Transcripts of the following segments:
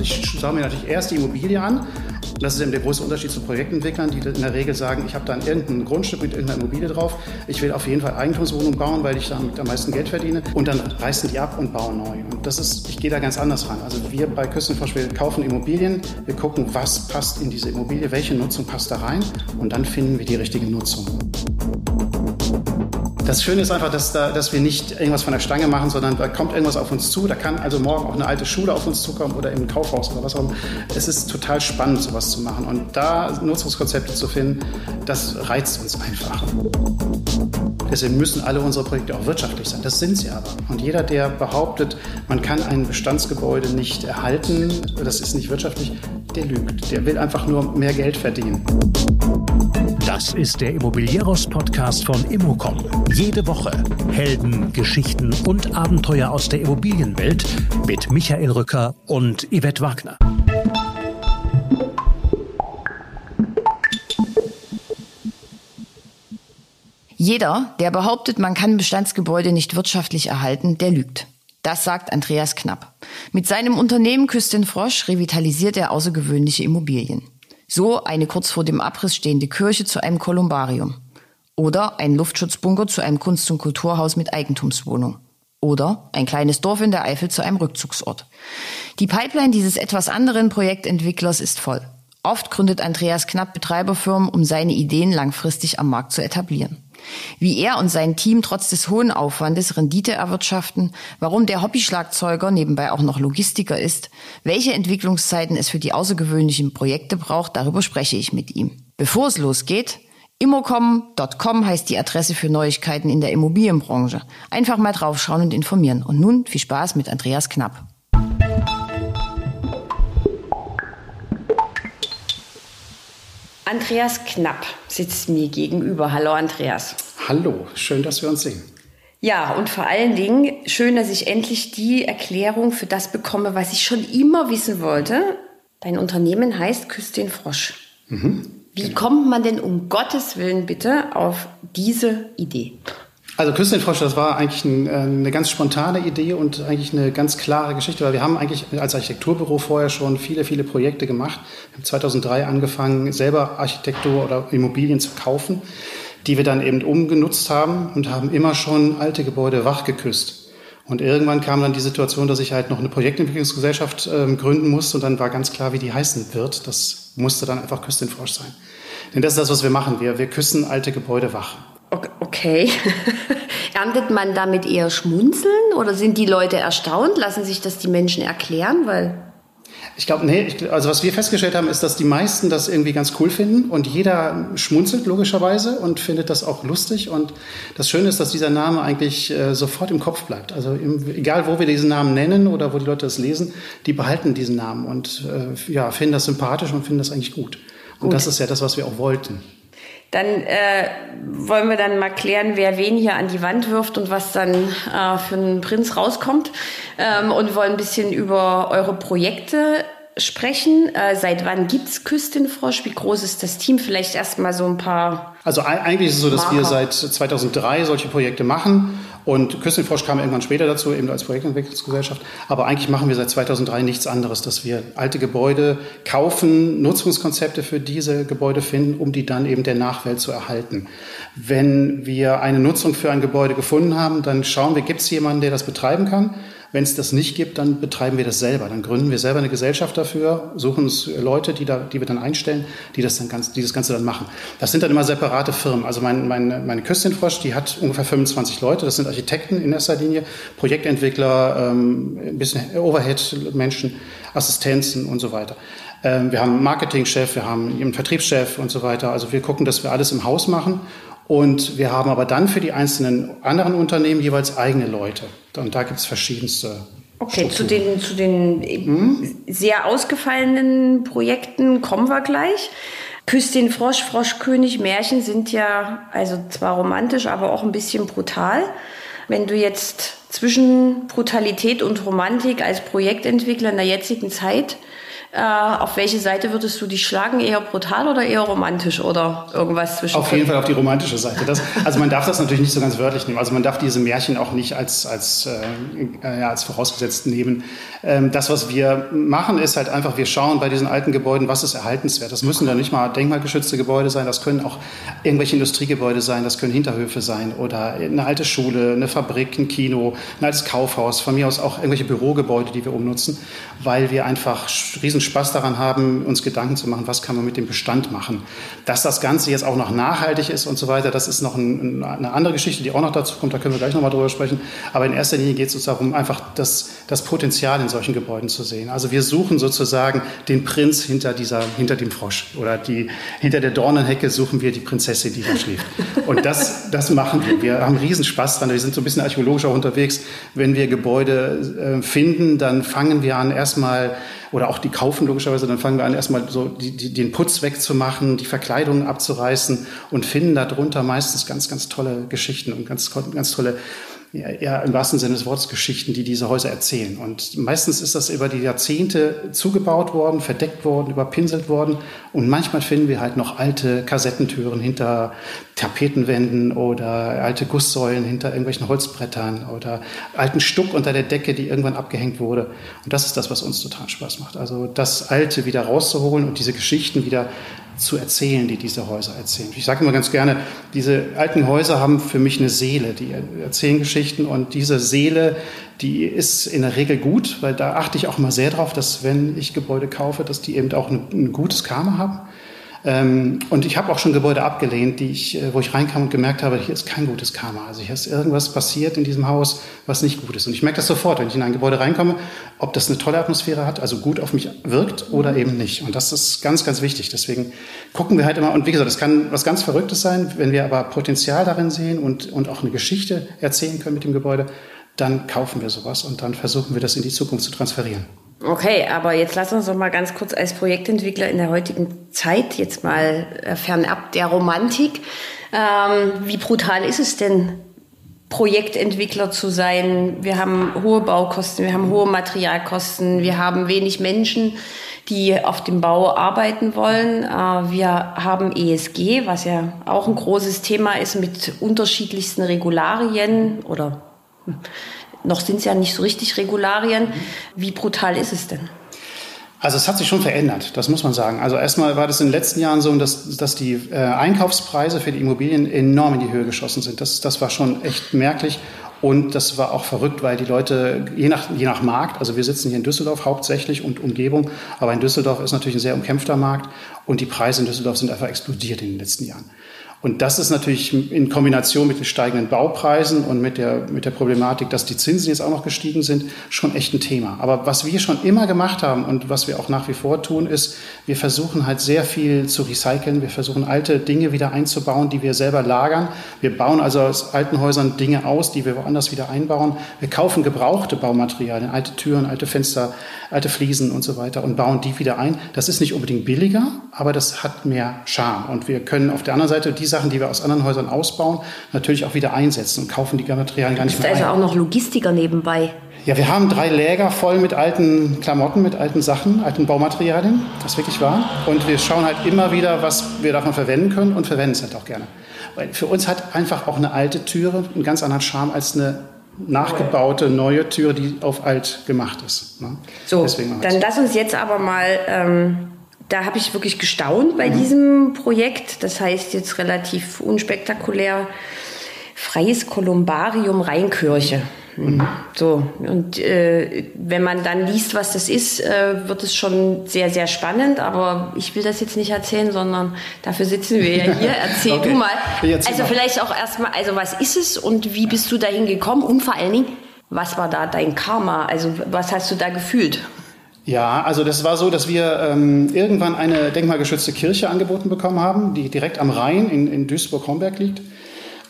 Ich schaue mir natürlich erst die Immobilie an. Das ist eben der große Unterschied zu Projektentwicklern, die in der Regel sagen, ich habe dann irgendein Grundstück mit irgendeiner Immobilie drauf. Ich will auf jeden Fall Eigentumswohnung bauen, weil ich damit am meisten Geld verdiene. Und dann reißen die ab und bauen neu. Und das ist, ich gehe da ganz anders ran. Also wir bei Küstenforsch, wir kaufen Immobilien, wir gucken, was passt in diese Immobilie, welche Nutzung passt da rein und dann finden wir die richtige Nutzung. Das Schöne ist einfach, dass, da, dass wir nicht irgendwas von der Stange machen, sondern da kommt irgendwas auf uns zu. Da kann also morgen auch eine alte Schule auf uns zukommen oder im Kaufhaus oder was auch immer. Es ist total spannend, sowas zu machen. Und da Nutzungskonzepte zu finden, das reizt uns einfach. Deswegen müssen alle unsere Projekte auch wirtschaftlich sein. Das sind sie aber. Und jeder, der behauptet, man kann ein Bestandsgebäude nicht erhalten, das ist nicht wirtschaftlich, der lügt. Der will einfach nur mehr Geld verdienen. Das ist der Immobilieros-Podcast von Immocom. Jede Woche Helden, Geschichten und Abenteuer aus der Immobilienwelt mit Michael Rücker und Yvette Wagner. Jeder, der behauptet, man kann Bestandsgebäude nicht wirtschaftlich erhalten, der lügt. Das sagt Andreas Knapp. Mit seinem Unternehmen Küstin Frosch revitalisiert er außergewöhnliche Immobilien. So eine kurz vor dem Abriss stehende Kirche zu einem Kolumbarium. Oder ein Luftschutzbunker zu einem Kunst- und Kulturhaus mit Eigentumswohnung. Oder ein kleines Dorf in der Eifel zu einem Rückzugsort. Die Pipeline dieses etwas anderen Projektentwicklers ist voll. Oft gründet Andreas Knapp Betreiberfirmen, um seine Ideen langfristig am Markt zu etablieren. Wie er und sein Team trotz des hohen Aufwandes Rendite erwirtschaften, warum der Hobbyschlagzeuger nebenbei auch noch Logistiker ist, welche Entwicklungszeiten es für die außergewöhnlichen Projekte braucht, darüber spreche ich mit ihm. Bevor es losgeht, Immocom.com heißt die Adresse für Neuigkeiten in der Immobilienbranche. Einfach mal draufschauen und informieren. Und nun viel Spaß mit Andreas Knapp. Andreas Knapp sitzt mir gegenüber. Hallo Andreas. Hallo, schön, dass wir uns sehen. Ja, und vor allen Dingen schön, dass ich endlich die Erklärung für das bekomme, was ich schon immer wissen wollte. Dein Unternehmen heißt Küstin Frosch. Mhm, Wie genau. kommt man denn um Gottes Willen bitte auf diese Idee? Also Küstenfrosch, das war eigentlich ein, äh, eine ganz spontane Idee und eigentlich eine ganz klare Geschichte, weil wir haben eigentlich als Architekturbüro vorher schon viele, viele Projekte gemacht. Wir haben 2003 angefangen, selber Architektur oder Immobilien zu kaufen, die wir dann eben umgenutzt haben und haben immer schon alte Gebäude wachgeküsst. Und irgendwann kam dann die Situation, dass ich halt noch eine Projektentwicklungsgesellschaft äh, gründen musste und dann war ganz klar, wie die heißen wird. Das musste dann einfach Küstenfrosch sein. Denn das ist das, was wir machen. Wir, wir küssen alte Gebäude wach. Okay. Erntet man damit eher Schmunzeln oder sind die Leute erstaunt? Lassen sich das die Menschen erklären? Weil ich glaube, nee, also was wir festgestellt haben, ist, dass die meisten das irgendwie ganz cool finden und jeder schmunzelt logischerweise und findet das auch lustig. Und das Schöne ist, dass dieser Name eigentlich äh, sofort im Kopf bleibt. Also im, egal, wo wir diesen Namen nennen oder wo die Leute das lesen, die behalten diesen Namen und äh, ja, finden das sympathisch und finden das eigentlich gut. Und gut. das ist ja das, was wir auch wollten. Dann äh, wollen wir dann mal klären, wer wen hier an die Wand wirft und was dann äh, für ein Prinz rauskommt. Ähm, und wollen ein bisschen über eure Projekte sprechen. Äh, seit wann gibt's Küstenfrosch? Wie groß ist das Team? Vielleicht erstmal so ein paar. Also eigentlich ist es so, dass Marker. wir seit 2003 solche Projekte machen. Und Küstenfrosch kam irgendwann später dazu, eben als Projektentwicklungsgesellschaft. Aber eigentlich machen wir seit 2003 nichts anderes, dass wir alte Gebäude kaufen, Nutzungskonzepte für diese Gebäude finden, um die dann eben der Nachwelt zu erhalten. Wenn wir eine Nutzung für ein Gebäude gefunden haben, dann schauen wir, gibt es jemanden, der das betreiben kann? Wenn es das nicht gibt, dann betreiben wir das selber. Dann gründen wir selber eine Gesellschaft dafür, suchen uns Leute, die, da, die wir dann einstellen, die das, dann ganz, die das Ganze dann machen. Das sind dann immer separate Firmen. Also mein, mein, meine Küstenfrosch, die hat ungefähr 25 Leute. Das sind Architekten in erster Linie, Projektentwickler, ähm, ein bisschen Overhead-Menschen, Assistenzen und so weiter. Ähm, wir haben einen Marketingchef, wir haben einen Vertriebschef und so weiter. Also wir gucken, dass wir alles im Haus machen und wir haben aber dann für die einzelnen anderen Unternehmen jeweils eigene Leute. Und da gibt es verschiedenste. Okay, zu den, zu den hm? sehr ausgefallenen Projekten kommen wir gleich. Küss den Frosch, Froschkönig, Märchen sind ja also zwar romantisch, aber auch ein bisschen brutal. Wenn du jetzt zwischen Brutalität und Romantik als Projektentwickler in der jetzigen Zeit auf welche Seite würdest du dich schlagen? Eher brutal oder eher romantisch oder irgendwas zwischen? Auf jeden Fall auf die romantische Seite. Das, also man darf das natürlich nicht so ganz wörtlich nehmen. Also man darf diese Märchen auch nicht als, als, äh, ja, als vorausgesetzt nehmen. Ähm, das, was wir machen, ist halt einfach, wir schauen bei diesen alten Gebäuden, was ist erhaltenswert. Das müssen dann nicht mal denkmalgeschützte Gebäude sein, das können auch irgendwelche Industriegebäude sein, das können Hinterhöfe sein oder eine alte Schule, eine Fabrik, ein Kino, ein altes Kaufhaus, von mir aus auch irgendwelche Bürogebäude, die wir umnutzen, weil wir einfach riesen Spaß daran haben, uns Gedanken zu machen, was kann man mit dem Bestand machen. Dass das Ganze jetzt auch noch nachhaltig ist und so weiter, das ist noch ein, eine andere Geschichte, die auch noch dazu kommt, da können wir gleich nochmal drüber sprechen. Aber in erster Linie geht es uns darum, einfach das, das Potenzial in solchen Gebäuden zu sehen. Also wir suchen sozusagen den Prinz hinter, dieser, hinter dem Frosch oder die, hinter der Dornenhecke suchen wir die Prinzessin, die da schläft. Und das, das machen wir. Wir haben riesen Spaß dran. Wir sind so ein bisschen archäologisch auch unterwegs. Wenn wir Gebäude äh, finden, dann fangen wir an erstmal oder auch die kaufen logischerweise, dann fangen wir an, erstmal so die, die, den Putz wegzumachen, die Verkleidungen abzureißen und finden darunter meistens ganz, ganz tolle Geschichten und ganz, ganz tolle ja, im wahrsten Sinne des Wortes Geschichten, die diese Häuser erzählen. Und meistens ist das über die Jahrzehnte zugebaut worden, verdeckt worden, überpinselt worden. Und manchmal finden wir halt noch alte Kassettentüren hinter Tapetenwänden oder alte Gusssäulen hinter irgendwelchen Holzbrettern oder alten Stuck unter der Decke, die irgendwann abgehängt wurde. Und das ist das, was uns total Spaß macht. Also das Alte wieder rauszuholen und diese Geschichten wieder zu erzählen, die diese Häuser erzählen. Ich sage immer ganz gerne, diese alten Häuser haben für mich eine Seele, die erzählen Geschichten und diese Seele, die ist in der Regel gut, weil da achte ich auch immer sehr drauf, dass wenn ich Gebäude kaufe, dass die eben auch ein, ein gutes Karma haben. Ähm, und ich habe auch schon Gebäude abgelehnt, die ich, äh, wo ich reinkam und gemerkt habe, hier ist kein gutes Karma. Also hier ist irgendwas passiert in diesem Haus, was nicht gut ist. Und ich merke das sofort, wenn ich in ein Gebäude reinkomme, ob das eine tolle Atmosphäre hat, also gut auf mich wirkt oder eben nicht. Und das ist ganz, ganz wichtig. Deswegen gucken wir halt immer, und wie gesagt, es kann was ganz Verrücktes sein, wenn wir aber Potenzial darin sehen und, und auch eine Geschichte erzählen können mit dem Gebäude, dann kaufen wir sowas und dann versuchen wir das in die Zukunft zu transferieren. Okay, aber jetzt lass uns doch mal ganz kurz als Projektentwickler in der heutigen Zeit jetzt mal äh, fernab der Romantik. Ähm, wie brutal ist es denn, Projektentwickler zu sein? Wir haben hohe Baukosten, wir haben hohe Materialkosten, wir haben wenig Menschen, die auf dem Bau arbeiten wollen. Äh, wir haben ESG, was ja auch ein großes Thema ist mit unterschiedlichsten Regularien oder hm, noch sind es ja nicht so richtig Regularien. Wie brutal ist es denn? Also es hat sich schon verändert, das muss man sagen. Also erstmal war das in den letzten Jahren so, dass, dass die äh, Einkaufspreise für die Immobilien enorm in die Höhe geschossen sind. Das, das war schon echt merklich. Und das war auch verrückt, weil die Leute, je nach, je nach Markt, also wir sitzen hier in Düsseldorf hauptsächlich und Umgebung, aber in Düsseldorf ist natürlich ein sehr umkämpfter Markt und die Preise in Düsseldorf sind einfach explodiert in den letzten Jahren. Und das ist natürlich in Kombination mit den steigenden Baupreisen und mit der, mit der Problematik, dass die Zinsen jetzt auch noch gestiegen sind, schon echt ein Thema. Aber was wir schon immer gemacht haben und was wir auch nach wie vor tun, ist, wir versuchen halt sehr viel zu recyceln. Wir versuchen alte Dinge wieder einzubauen, die wir selber lagern. Wir bauen also aus alten Häusern Dinge aus, die wir woanders wieder einbauen. Wir kaufen gebrauchte Baumaterialien, alte Türen, alte Fenster, alte Fliesen und so weiter und bauen die wieder ein. Das ist nicht unbedingt billiger, aber das hat mehr Charme. Und wir können auf der anderen Seite diese Sachen, die wir aus anderen Häusern ausbauen, natürlich auch wieder einsetzen und kaufen die Materialien gar nicht mehr. Ist also auch noch Logistiker nebenbei. Ja, wir haben drei Läger voll mit alten Klamotten, mit alten Sachen, alten Baumaterialien. Das ist wirklich wahr. Und wir schauen halt immer wieder, was wir davon verwenden können und verwenden es halt auch gerne. Weil für uns hat einfach auch eine alte Türe einen ganz anderen Charme als eine nachgebaute neue Türe, die auf alt gemacht ist. Ne? So, dann lass uns jetzt aber mal ähm, da habe ich wirklich gestaunt bei mhm. diesem Projekt. Das heißt jetzt relativ unspektakulär Freies Kolumbarium Rheinkirche. Mhm. So, und äh, wenn man dann liest, was das ist, äh, wird es schon sehr, sehr spannend. Aber ich will das jetzt nicht erzählen, sondern dafür sitzen wir ja hier. Erzähl okay. du mal. Also vielleicht auch erstmal, also was ist es und wie bist du dahin gekommen? Und vor allen Dingen, was war da dein Karma? Also was hast du da gefühlt? Ja, also das war so, dass wir ähm, irgendwann eine denkmalgeschützte Kirche angeboten bekommen haben, die direkt am Rhein in, in Duisburg-Homberg liegt.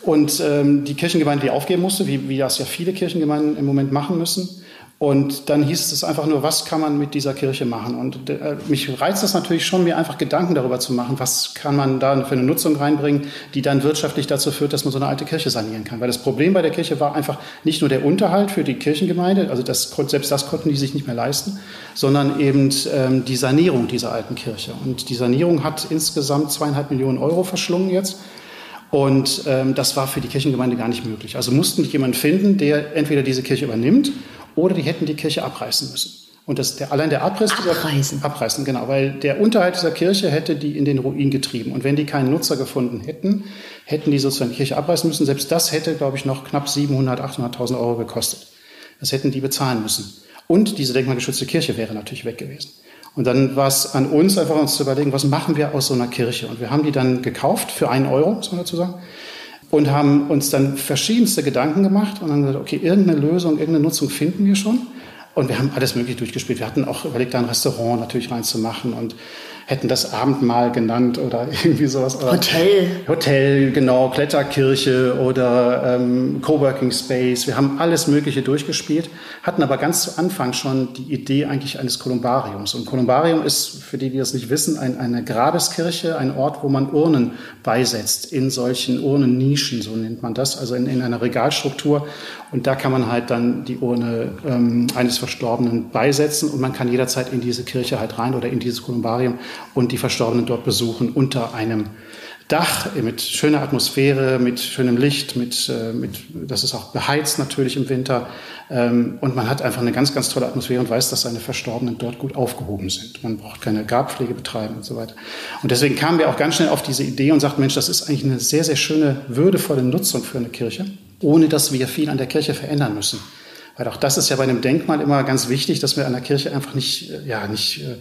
Und ähm, die Kirchengemeinde die aufgeben musste, wie, wie das ja viele Kirchengemeinden im Moment machen müssen. Und dann hieß es einfach nur, was kann man mit dieser Kirche machen? Und äh, mich reizt das natürlich schon, mir einfach Gedanken darüber zu machen, was kann man da für eine Nutzung reinbringen, die dann wirtschaftlich dazu führt, dass man so eine alte Kirche sanieren kann. Weil das Problem bei der Kirche war einfach nicht nur der Unterhalt für die Kirchengemeinde, also das, selbst das konnten die sich nicht mehr leisten, sondern eben ähm, die Sanierung dieser alten Kirche. Und die Sanierung hat insgesamt zweieinhalb Millionen Euro verschlungen jetzt. Und ähm, das war für die Kirchengemeinde gar nicht möglich. Also mussten die jemanden finden, der entweder diese Kirche übernimmt oder die hätten die Kirche abreißen müssen. Und das, der, allein der Abriss abreißen. Dieser, abreißen, genau, weil der Unterhalt dieser Kirche hätte die in den Ruin getrieben. Und wenn die keinen Nutzer gefunden hätten, hätten die sozusagen die Kirche abreißen müssen. Selbst das hätte, glaube ich, noch knapp 700, 800.000 Euro gekostet. Das hätten die bezahlen müssen. Und diese denkmalgeschützte Kirche wäre natürlich weg gewesen. Und dann war es an uns einfach uns zu überlegen, was machen wir aus so einer Kirche? Und wir haben die dann gekauft für einen Euro, muss man dazu sagen und haben uns dann verschiedenste Gedanken gemacht und haben gesagt, okay, irgendeine Lösung, irgendeine Nutzung finden wir schon. Und wir haben alles Mögliche durchgespielt. Wir hatten auch überlegt, da ein Restaurant natürlich reinzumachen und hätten das Abendmahl genannt oder irgendwie sowas. Hotel. Hotel, genau, Kletterkirche oder ähm, Coworking Space. Wir haben alles Mögliche durchgespielt, hatten aber ganz zu Anfang schon die Idee eigentlich eines Kolumbariums. Und Kolumbarium ist, für die, die das nicht wissen, ein, eine Grabeskirche, ein Ort, wo man Urnen beisetzt, in solchen Urnennischen, so nennt man das, also in, in einer Regalstruktur. Und da kann man halt dann die Urne ähm, eines Verstorbenen beisetzen und man kann jederzeit in diese Kirche halt rein oder in dieses Kolumbarium und die Verstorbenen dort besuchen unter einem Dach mit schöner Atmosphäre, mit schönem Licht, mit, äh, mit das ist auch beheizt natürlich im Winter. Ähm, und man hat einfach eine ganz, ganz tolle Atmosphäre und weiß, dass seine Verstorbenen dort gut aufgehoben sind. Man braucht keine Grabpflege betreiben und so weiter. Und deswegen kamen wir auch ganz schnell auf diese Idee und sagten, Mensch, das ist eigentlich eine sehr, sehr schöne, würdevolle Nutzung für eine Kirche, ohne dass wir viel an der Kirche verändern müssen. Weil auch das ist ja bei einem Denkmal immer ganz wichtig, dass wir an der Kirche einfach nicht, äh, ja, nicht äh,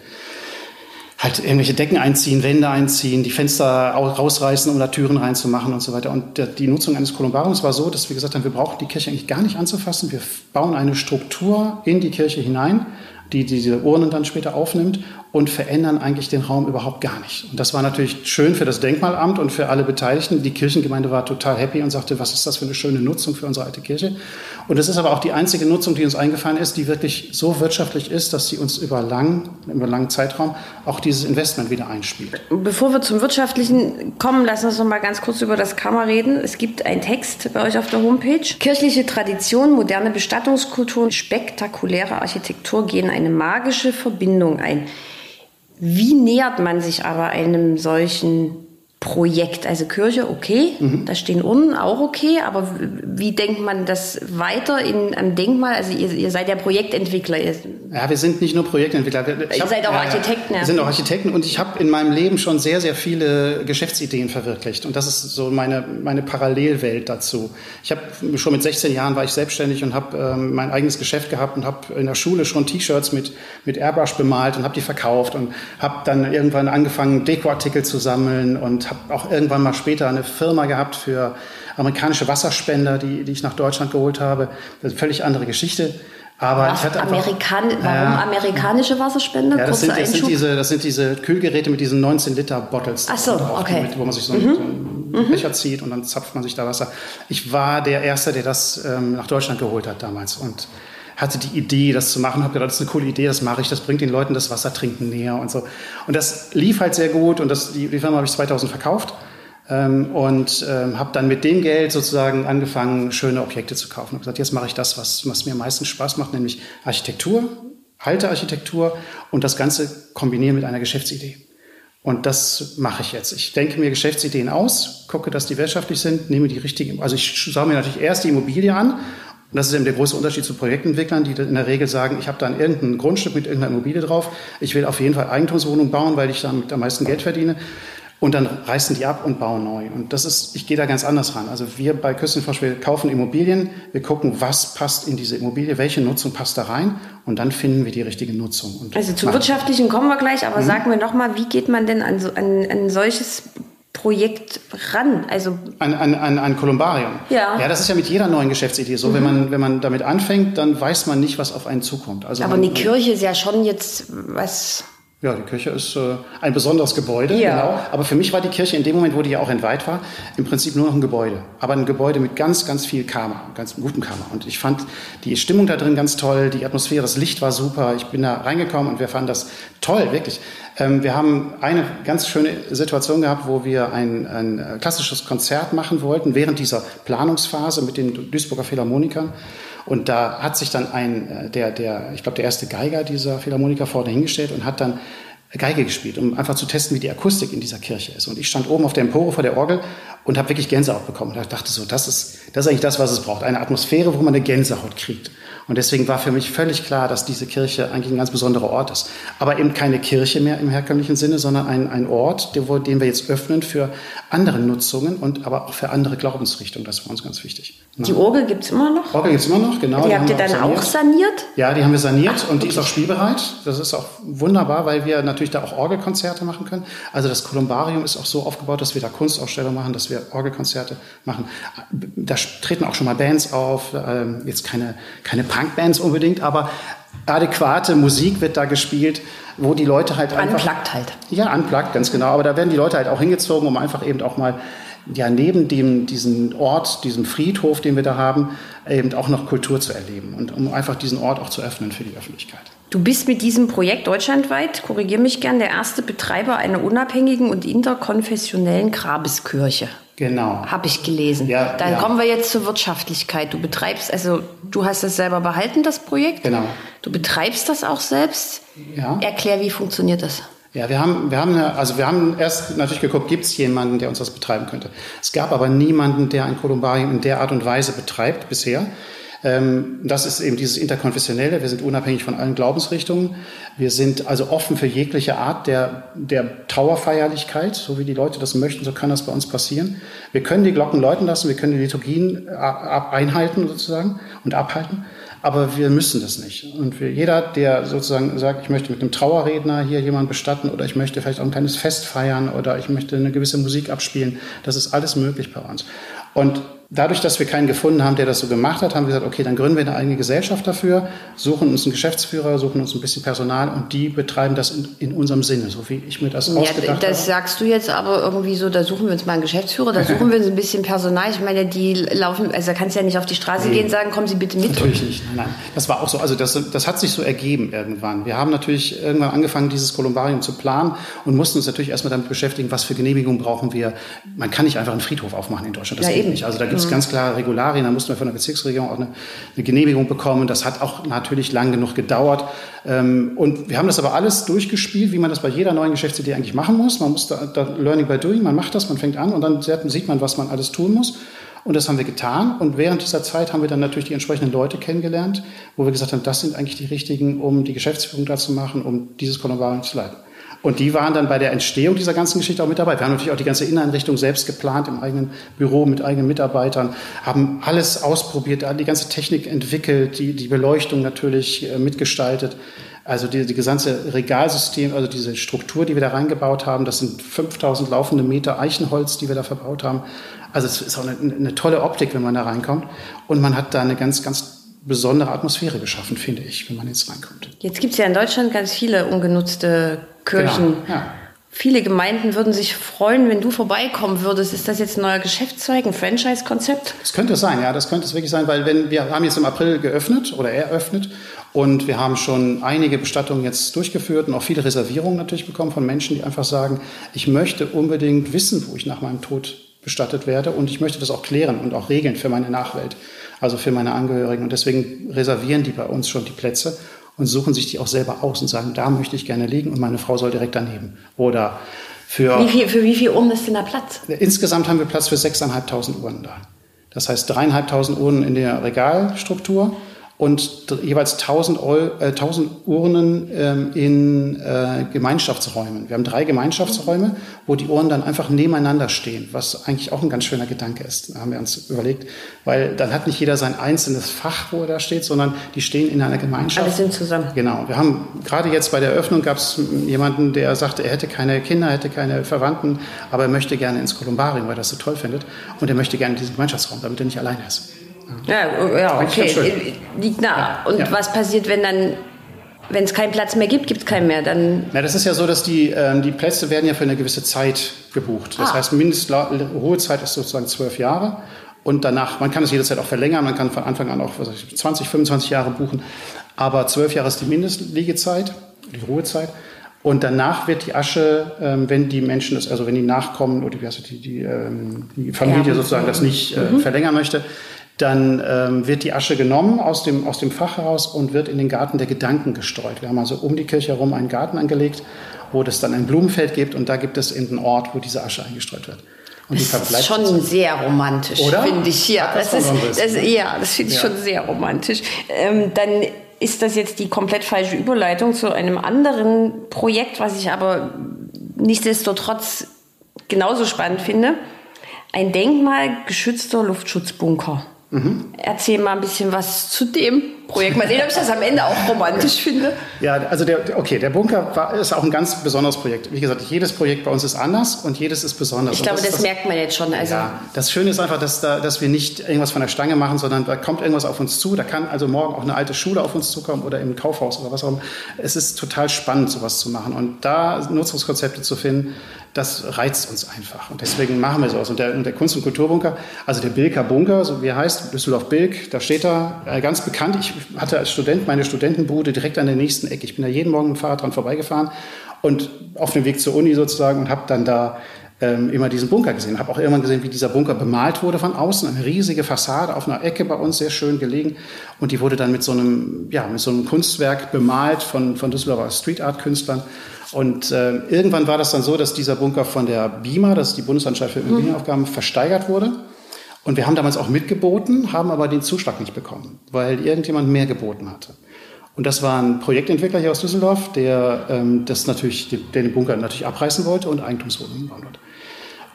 halt irgendwelche Decken einziehen, Wände einziehen, die Fenster rausreißen, um da Türen reinzumachen und so weiter. Und die Nutzung eines Kolumbariums war so, dass wir gesagt haben, wir brauchen die Kirche eigentlich gar nicht anzufassen. Wir bauen eine Struktur in die Kirche hinein, die diese Urnen dann später aufnimmt und verändern eigentlich den Raum überhaupt gar nicht. Und das war natürlich schön für das Denkmalamt und für alle Beteiligten. Die Kirchengemeinde war total happy und sagte, was ist das für eine schöne Nutzung für unsere alte Kirche. Und es ist aber auch die einzige Nutzung, die uns eingefallen ist, die wirklich so wirtschaftlich ist, dass sie uns über lang, über langen Zeitraum auch dieses Investment wieder einspielt. Bevor wir zum Wirtschaftlichen kommen, lassen wir uns noch mal ganz kurz über das Kammer reden. Es gibt einen Text bei euch auf der Homepage. Kirchliche Tradition, moderne Bestattungskultur spektakuläre Architektur gehen eine magische Verbindung ein. Wie nähert man sich aber einem solchen Projekt? Also Kirche, okay, mhm. da stehen Urnen, auch okay, aber wie denkt man das weiter in einem Denkmal? Also ihr, ihr seid ja Projektentwickler. Ja, wir sind nicht nur Projektentwickler. Ich ihr hab, seid auch ja, Architekten. Ja. Wir sind auch Architekten und ich habe in meinem Leben schon sehr, sehr viele Geschäftsideen verwirklicht und das ist so meine, meine Parallelwelt dazu. Ich habe schon mit 16 Jahren war ich selbstständig und habe ähm, mein eigenes Geschäft gehabt und habe in der Schule schon T-Shirts mit, mit Airbrush bemalt und habe die verkauft und habe dann irgendwann angefangen, Dekoartikel zu sammeln und habe auch irgendwann mal später eine Firma gehabt für amerikanische Wasserspender, die, die ich nach Deutschland geholt habe. Das ist eine völlig andere Geschichte. Aber Was, ich hatte einfach, Amerikan warum äh, amerikanische Wasserspender? Ja, das, sind, das, sind, diese, das sind diese Kühlgeräte mit diesen 19 Liter Bottles. Ach so, okay. Mit, wo man sich so, mhm. einen mhm. Becher zieht und dann zapft man sich da Wasser. Ich war der Erste, der das ähm, nach Deutschland geholt hat damals und hatte die Idee, das zu machen, habe gedacht, das ist eine coole Idee, das mache ich, das bringt den Leuten das Wassertrinken näher und so. Und das lief halt sehr gut und das, die, die Firma habe ich 2000 verkauft ähm, und ähm, habe dann mit dem Geld sozusagen angefangen, schöne Objekte zu kaufen. Habe gesagt, jetzt mache ich das, was, was mir meistens Spaß macht, nämlich Architektur, Haltearchitektur und das Ganze kombinieren mit einer Geschäftsidee. Und das mache ich jetzt. Ich denke mir Geschäftsideen aus, gucke, dass die wirtschaftlich sind, nehme die richtigen. Also ich schaue mir natürlich erst die Immobilie an und das ist eben der große Unterschied zu Projektentwicklern, die in der Regel sagen, ich habe dann irgendein Grundstück mit irgendeiner Immobilie drauf. Ich will auf jeden Fall Eigentumswohnung bauen, weil ich damit am meisten Geld verdiene. Und dann reißen die ab und bauen neu. Und das ist, ich gehe da ganz anders ran. Also wir bei Küstenforsch, wir kaufen Immobilien, wir gucken, was passt in diese Immobilie, welche Nutzung passt da rein und dann finden wir die richtige Nutzung. also zum Wirtschaftlichen kommen wir gleich, aber mhm. sagen wir nochmal, wie geht man denn an, so, an, an solches Projekt ran? Also ein, ein, ein, ein Kolumbarium. Ja. Ja, das ist ja mit jeder neuen Geschäftsidee so. Mhm. Wenn, man, wenn man damit anfängt, dann weiß man nicht, was auf einen zukommt. Also Aber man, eine Kirche ist ja schon jetzt was Ja, die Kirche ist äh, ein besonderes Gebäude, Ja. genau. Aber für mich war die Kirche in dem Moment, wo die ja auch entweiht war, im Prinzip nur noch ein Gebäude. Aber ein Gebäude mit ganz, ganz viel Karma, ganz gutem Karma. Und ich fand die Stimmung da drin ganz toll, die Atmosphäre, das Licht war super. Ich bin da reingekommen und wir fanden das toll, wirklich. Ähm, wir haben eine ganz schöne Situation gehabt, wo wir ein, ein äh, klassisches Konzert machen wollten während dieser Planungsphase mit den Duisburger Philharmonikern. Und da hat sich dann ein, äh, der, der, ich glaube, der erste Geiger dieser Philharmoniker vorne hingestellt und hat dann Geige gespielt, um einfach zu testen, wie die Akustik in dieser Kirche ist. Und ich stand oben auf der Empore vor der Orgel und habe wirklich Gänsehaut bekommen. Und ich dachte so, das ist, das ist eigentlich das, was es braucht. Eine Atmosphäre, wo man eine Gänsehaut kriegt. Und deswegen war für mich völlig klar, dass diese Kirche eigentlich ein ganz besonderer Ort ist. Aber eben keine Kirche mehr im herkömmlichen Sinne, sondern ein, ein Ort, den wir jetzt öffnen für andere Nutzungen und aber auch für andere Glaubensrichtungen. Das war uns ganz wichtig. Die Orgel gibt es immer noch? Orgel gibt's immer noch, genau. Die haben habt ihr wir dann saniert. auch saniert? Ja, die haben wir saniert und die ist auch spielbereit. Das ist auch wunderbar, weil wir natürlich da auch Orgelkonzerte machen können. Also das Kolumbarium ist auch so aufgebaut, dass wir da Kunstausstellungen machen, dass wir Orgelkonzerte machen. Da treten auch schon mal Bands auf, ähm, jetzt keine, keine Punkbands unbedingt, aber adäquate Musik wird da gespielt, wo die Leute halt einfach... Unplugged halt. Ja, unplugged, ganz genau. Aber da werden die Leute halt auch hingezogen, um einfach eben auch mal ja, neben dem, diesem Ort, diesem Friedhof, den wir da haben, eben auch noch Kultur zu erleben und um einfach diesen Ort auch zu öffnen für die Öffentlichkeit. Du bist mit diesem Projekt deutschlandweit, korrigier mich gern, der erste Betreiber einer unabhängigen und interkonfessionellen Grabeskirche. Genau. Habe ich gelesen. Ja, Dann ja. kommen wir jetzt zur Wirtschaftlichkeit. Du betreibst, also du hast das selber behalten, das Projekt. Genau. Du betreibst das auch selbst. Ja. Erklär, wie funktioniert das? Ja, wir haben, wir haben, also wir haben erst natürlich geguckt, gibt es jemanden, der uns das betreiben könnte. Es gab aber niemanden, der ein Kolumbarium in der Art und Weise betreibt bisher. Ähm, das ist eben dieses Interkonfessionelle. Wir sind unabhängig von allen Glaubensrichtungen. Wir sind also offen für jegliche Art der, der Trauerfeierlichkeit. So wie die Leute das möchten, so kann das bei uns passieren. Wir können die Glocken läuten lassen, wir können die Liturgien einhalten sozusagen und abhalten. Aber wir müssen das nicht. Und für jeder, der sozusagen sagt, ich möchte mit einem Trauerredner hier jemanden bestatten oder ich möchte vielleicht auch ein kleines Fest feiern oder ich möchte eine gewisse Musik abspielen, das ist alles möglich bei uns. Und dadurch, dass wir keinen gefunden haben, der das so gemacht hat, haben wir gesagt, okay, dann gründen wir eine eigene Gesellschaft dafür, suchen uns einen Geschäftsführer, suchen uns ein bisschen Personal und die betreiben das in, in unserem Sinne, so wie ich mir das Ja, ausgedacht das habe. sagst du jetzt aber irgendwie so, da suchen wir uns mal einen Geschäftsführer, da suchen wir uns ein bisschen Personal. Ich meine, die laufen, also da kannst du ja nicht auf die Straße gehen und sagen, kommen Sie bitte mit. Natürlich nicht, nein, nein. Das war auch so. Also das, das hat sich so ergeben irgendwann. Wir haben natürlich irgendwann angefangen, dieses Kolumbarium zu planen und mussten uns natürlich erstmal damit beschäftigen, was für Genehmigungen brauchen wir. Man kann nicht einfach einen Friedhof aufmachen in Deutschland. Das Ja, eben. nicht. Also da gibt es ganz klare Regularien. Da mussten wir von der Bezirksregierung auch eine, eine Genehmigung bekommen. Das hat auch natürlich lang genug gedauert. Ähm, Und wir haben das aber alles durchgespielt, wie man das bei jeder neuen Geschäftsidee eigentlich machen muss. Man muss da, da Learning by Doing, man macht das, man fängt an und dann sieht man, was man alles tun muss. Und das haben wir getan. Und während dieser Zeit haben wir dann natürlich die entsprechenden Leute kennengelernt, wo wir gesagt haben, das sind eigentlich die richtigen, um die Geschäftsführung da zu machen, um dieses Kolumbarium zu leiten. Und die waren dann bei der Entstehung dieser ganzen Geschichte auch mit dabei. Wir haben natürlich auch die ganze Inneneinrichtung selbst geplant im eigenen Büro mit eigenen Mitarbeitern, haben alles ausprobiert, die ganze Technik entwickelt, die, die Beleuchtung natürlich äh, mitgestaltet. Also die, die gesamte Regalsystem, also diese Struktur, die wir da reingebaut haben, das sind 5000 laufende Meter Eichenholz, die wir da verbaut haben. Also es ist auch eine, eine tolle Optik, wenn man da reinkommt. Und man hat da eine ganz, ganz besondere Atmosphäre geschaffen, finde ich, wenn man jetzt reinkommt. Jetzt gibt es ja in Deutschland ganz viele ungenutzte Kirchen. Genau, ja. Viele Gemeinden würden sich freuen, wenn du vorbeikommen würdest. Ist das jetzt ein neuer Geschäftszweig, ein Franchise-Konzept? Das könnte es sein, ja, das könnte es wirklich sein, weil wenn wir haben jetzt im April geöffnet oder eröffnet und wir haben schon einige Bestattungen jetzt durchgeführt und auch viele Reservierungen natürlich bekommen von Menschen, die einfach sagen, ich möchte unbedingt wissen, wo ich nach meinem Tod bestattet werde und ich möchte das auch klären und auch regeln für meine Nachwelt, also für meine Angehörigen und deswegen reservieren die bei uns schon die Plätze und suchen sich die auch selber aus und sagen, da möchte ich gerne liegen und meine Frau soll direkt daneben oder für Wie viel, für wie viel Urnen ist denn da Platz? Insgesamt haben wir Platz für 6.500 Urnen da. Das heißt 3.500 Urnen in der Regalstruktur und jeweils 1000, Eu äh, 1000 Urnen ähm, in äh, Gemeinschaftsräumen. Wir haben drei Gemeinschaftsräume, wo die Urnen dann einfach nebeneinander stehen, was eigentlich auch ein ganz schöner Gedanke ist, haben wir uns überlegt. Weil dann hat nicht jeder sein einzelnes Fach, wo er da steht, sondern die stehen in einer Gemeinschaft. Alle sind zusammen. Genau. Wir haben gerade jetzt bei der Eröffnung gab es jemanden, der sagte, er hätte keine Kinder, hätte keine Verwandten, aber er möchte gerne ins Kolumbarium, weil er das so toll findet. Und er möchte gerne diesen Gemeinschaftsraum, damit er nicht alleine ist. Ja, ja Eigentlich okay. Liegt nah. Und Ja. was passiert, wenn dann wenn es keinen Platz mehr gibt, gibt es keinen mehr. Dann Na, das ist ja so, dass die, ähm, die Plätze werden ja für eine gewisse Zeit gebucht. Das Ah. heißt, Mindestruhezeit ist sozusagen zwölf Jahre. Und danach, man kann es jederzeit auch verlängern, man kann von Anfang an auch was ich, 20, 25 Jahre buchen. Aber zwölf Jahre ist die Mindestliegezeit, die Ruhezeit. Und danach wird die Asche, ähm, wenn die Menschen das, also wenn die Nachkommen oder das, die, die, ähm, die Familie Erben. sozusagen das nicht äh, verlängern möchte, dann ähm, wird die Asche genommen aus dem, aus dem Fach heraus und wird in den Garten der Gedanken gestreut. Wir haben also um die Kirche herum einen Garten angelegt, wo es dann ein Blumenfeld gibt und da gibt es eben einen Ort, wo diese Asche eingestreut wird. Und die das ist schon sehr romantisch, Oder? finde ich. Ja, das das ist, das, ne? ja, das finde ich Ja. schon sehr romantisch. Ähm, dann ist das jetzt die komplett falsche Überleitung zu einem anderen Projekt, was ich aber nichtsdestotrotz genauso spannend finde. Ein denkmalgeschützter Luftschutzbunker. Mhm. Erzähl mal ein bisschen was zu dem Projekt. Mal sehen, ob ich das am Ende auch romantisch finde. Ja, also der, okay, der Bunker war, ist auch ein ganz besonderes Projekt. Wie gesagt, jedes Projekt bei uns ist anders und jedes ist besonders. Ich glaube, das, ist merkt man jetzt schon. Also, Ja, das Schöne ist einfach, dass, da, dass wir nicht irgendwas von der Stange machen, sondern da kommt irgendwas auf uns zu. Da kann also morgen auch eine alte Schule auf uns zukommen oder im Kaufhaus oder was auch immer. Es ist total spannend, sowas zu machen. Und da Nutzungskonzepte zu finden, das reizt uns einfach. Und deswegen machen wir sowas. Und der, und der Kunst- und Kulturbunker, also der Bilker Bunker, so wie er heißt, Düsseldorf-Bilk, da steht da, äh, ganz bekannt. Ich hatte als Student meine Studentenbude direkt an der nächsten Ecke. Ich bin da jeden Morgen mit dem Fahrrad dran vorbeigefahren und auf dem Weg zur Uni sozusagen und habe dann da ähm, immer diesen Bunker gesehen. Habe auch irgendwann gesehen, wie dieser Bunker bemalt wurde von außen. Eine riesige Fassade auf einer Ecke bei uns, sehr schön gelegen. Und die wurde dann mit so einem, ja, mit so einem Kunstwerk bemalt von, von Düsseldorfer Street Art Künstlern. Und äh, irgendwann war das dann so, dass dieser Bunker von der BIMA, das ist die Bundesanstalt für Immobilienaufgaben, versteigert wurde. Und wir haben damals auch mitgeboten, haben aber den Zuschlag nicht bekommen, weil irgendjemand mehr geboten hatte. Und das war ein Projektentwickler hier aus Düsseldorf, der ähm, das natürlich, der den Bunker natürlich abreißen wollte und Eigentumswohnungen bauen wollte.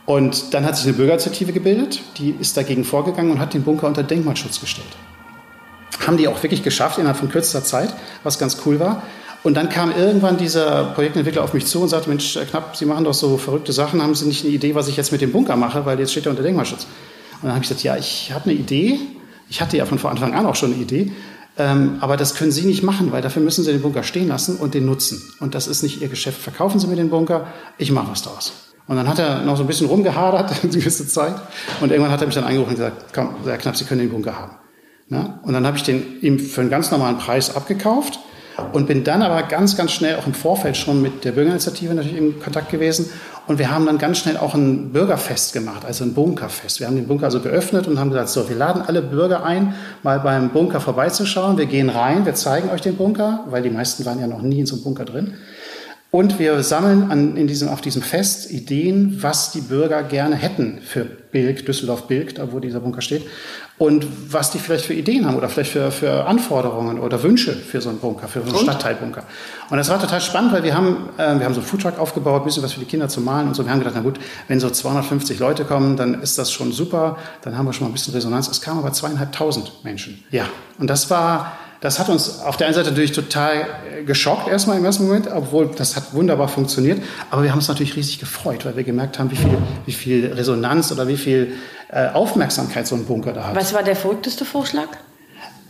Und dann hat sich eine Bürgerinitiative gebildet, die ist dagegen vorgegangen und hat den Bunker unter Denkmalschutz gestellt. Haben die auch wirklich geschafft innerhalb von kürzester Zeit, was ganz cool war. Und dann kam irgendwann dieser Projektentwickler auf mich zu und sagte, Mensch, Knapp, Sie machen doch so verrückte Sachen, haben Sie nicht eine Idee, was ich jetzt mit dem Bunker mache, weil jetzt steht er unter Denkmalschutz. Und dann habe ich gesagt, ja, ich habe eine Idee. Ich hatte ja von vor Anfang an auch schon eine Idee. Ähm, aber das können Sie nicht machen, weil dafür müssen Sie den Bunker stehen lassen und den nutzen. Und das ist nicht Ihr Geschäft. Verkaufen Sie mir den Bunker, ich mache was draus. Und dann hat er noch so ein bisschen rumgehadert, eine gewisse Zeit. Und irgendwann hat er mich dann angerufen und gesagt, komm, Herr Knapp, Sie können den Bunker haben. Ja? Und dann habe ich den ihm für einen ganz normalen Preis abgekauft und bin dann aber ganz, ganz schnell auch im Vorfeld schon mit der Bürgerinitiative natürlich in Kontakt gewesen. Und wir haben dann ganz schnell auch ein Bürgerfest gemacht, also ein Bunkerfest. Wir haben den Bunker also geöffnet und haben gesagt, so, wir laden alle Bürger ein, mal beim Bunker vorbeizuschauen. Wir gehen rein, wir zeigen euch den Bunker, weil die meisten waren ja noch nie in so einem Bunker drin. Und wir sammeln an, in diesem, auf diesem Fest Ideen, was die Bürger gerne hätten für Bilk, Düsseldorf-Bilk, da wo dieser Bunker steht. Und was die vielleicht für Ideen haben oder vielleicht für, für Anforderungen oder Wünsche für so einen Bunker, für so einen Stadtteilbunker. Und das war total spannend, weil wir haben, äh, wir haben so einen Foodtruck aufgebaut, ein bisschen was für die Kinder zu malen und so. Wir haben gedacht, na gut, wenn so 250 Leute kommen, dann ist das schon super. Dann haben wir schon mal ein bisschen Resonanz. Es kamen aber zweieinhalbtausend Menschen. Ja. Und das war, das hat uns auf der einen Seite natürlich total äh, geschockt erstmal im ersten Moment, obwohl das hat wunderbar funktioniert. Aber wir haben uns natürlich riesig gefreut, weil wir gemerkt haben, wie viel, wie viel Resonanz oder wie viel äh, Aufmerksamkeit so ein Bunker da hat. was war der verrückteste Vorschlag?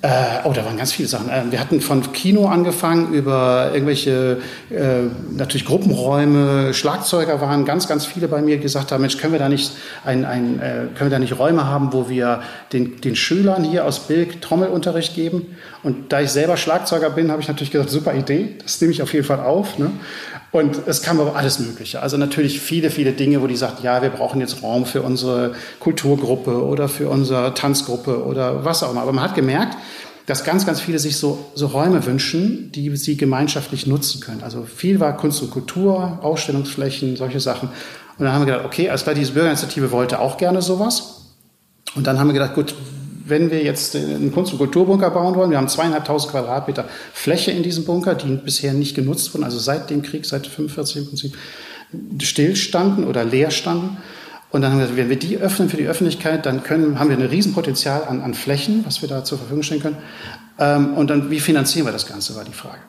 Äh, oh, da waren ganz viele Sachen. Äh, wir hatten von Kino angefangen über irgendwelche, äh, natürlich Gruppenräume, Schlagzeuger waren ganz, ganz viele bei mir, die gesagt haben, Mensch, können wir da nicht, ein, ein, äh, können wir da nicht Räume haben, wo wir den, den Schülern hier aus Bilk Trommelunterricht geben? Und da ich selber Schlagzeuger bin, habe ich natürlich gesagt, super Idee, das nehme ich auf jeden Fall auf. Ne? Und es kam aber alles Mögliche. Also natürlich viele, viele Dinge, wo die sagt, ja, wir brauchen jetzt Raum für unsere Kulturgruppe oder für unsere Tanzgruppe oder was auch immer. Aber man hat gemerkt, dass ganz, ganz viele sich so, so Räume wünschen, die sie gemeinschaftlich nutzen können. Also viel war Kunst und Kultur, Ausstellungsflächen, solche Sachen. Und dann haben wir gedacht, okay, alles klar, diese Bürgerinitiative wollte auch gerne sowas. Und dann haben wir gedacht, gut, wenn wir jetzt einen Kunst- und Kulturbunker bauen wollen, wir haben zweieinhalbtausend Quadratmeter Fläche in diesem Bunker, die bisher nicht genutzt wurden, also seit dem Krieg, seit 45 im Prinzip, stillstanden oder leer standen. Und dann haben wir gesagt, wenn wir die öffnen für die Öffentlichkeit, dann können, haben wir ein Riesenpotenzial an, an Flächen, was wir da zur Verfügung stellen können. Ähm, und dann, wie finanzieren wir das Ganze, war die Frage.